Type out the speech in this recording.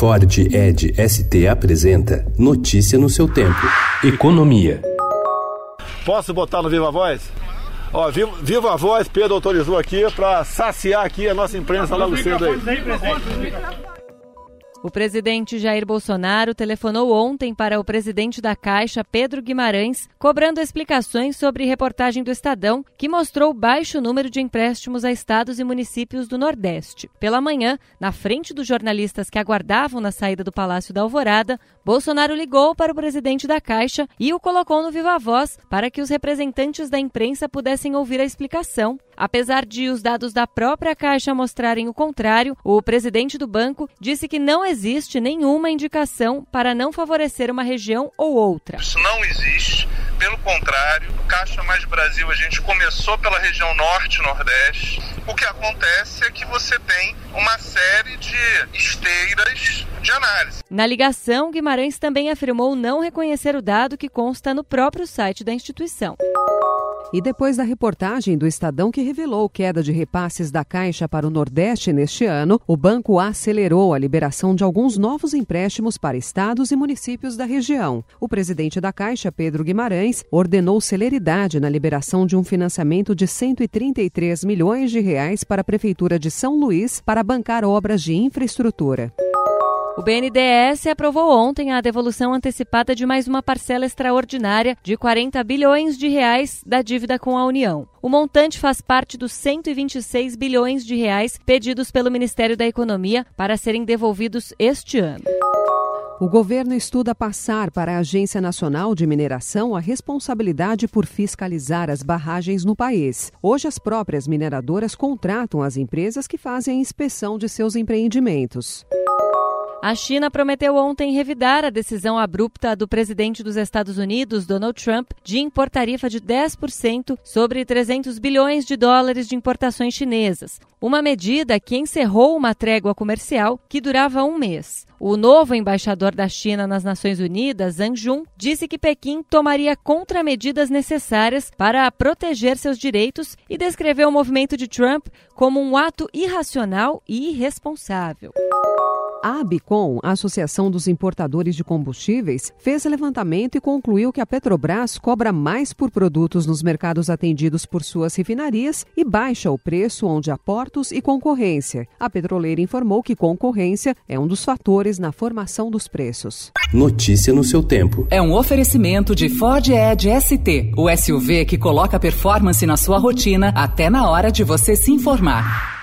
Ford Ed ST apresenta Notícia no seu tempo. Economia. Posso botar no Viva Voz? Ó, Viva, Viva Voz, Pedro autorizou aqui para saciar aqui a nossa imprensa logo cedo aí. O presidente Jair Bolsonaro telefonou ontem para o presidente da Caixa, Pedro Guimarães, cobrando explicações sobre reportagem do Estadão, que mostrou baixo número de empréstimos a estados e municípios do Nordeste. Pela manhã, na frente dos jornalistas que aguardavam na saída do Palácio da Alvorada, Bolsonaro ligou para o presidente da Caixa e o colocou no viva voz para que os representantes da imprensa pudessem ouvir a explicação. Apesar de os dados da própria Caixa mostrarem o contrário, o presidente do banco disse que não existe nenhuma indicação para não favorecer uma região ou outra. Isso não existe. Pelo contrário, Caixa Mais Brasil, a gente começou pela região norte nordeste. O que acontece é que você tem uma série de esteiras de análise. Na ligação, Guimarães também afirmou não reconhecer o dado que consta no próprio site da instituição. E depois da reportagem do Estadão que revelou queda de repasses da Caixa para o Nordeste neste ano, o banco acelerou a liberação de alguns novos empréstimos para estados e municípios da região. O presidente da Caixa, Pedro Guimarães, ordenou celeridade na liberação de um financiamento de 133 milhões de reais para a prefeitura de São Luís para bancar obras de infraestrutura. O BNDES aprovou ontem a devolução antecipada de mais uma parcela extraordinária de 40 bilhões de reais da dívida com a União. O montante faz parte dos 126 bilhões de reais pedidos pelo Ministério da Economia para serem devolvidos este ano. O governo estuda passar para a Agência Nacional de Mineração a responsabilidade por fiscalizar as barragens no país. Hoje, as próprias mineradoras contratam as empresas que fazem a inspeção de seus empreendimentos. A China prometeu ontem revidar a decisão abrupta do presidente dos Estados Unidos, Donald Trump, de impor tarifa de 10% sobre 300 bilhões de dólares de importações chinesas, uma medida que encerrou uma trégua comercial que durava um mês. O novo embaixador da China nas Nações Unidas, Zhang Jun, disse que Pequim tomaria contramedidas necessárias para proteger seus direitos e descreveu o movimento de Trump como um ato irracional e irresponsável. A Abicom, a Associação dos Importadores de Combustíveis, fez levantamento e concluiu que a Petrobras cobra mais por produtos nos mercados atendidos por suas refinarias e baixa o preço onde há portos e concorrência. A petroleira informou que concorrência é um dos fatores na formação dos preços. Notícia no seu tempo. É um oferecimento de Ford Edge ST, o SUV que coloca performance na sua rotina até na hora de você se informar.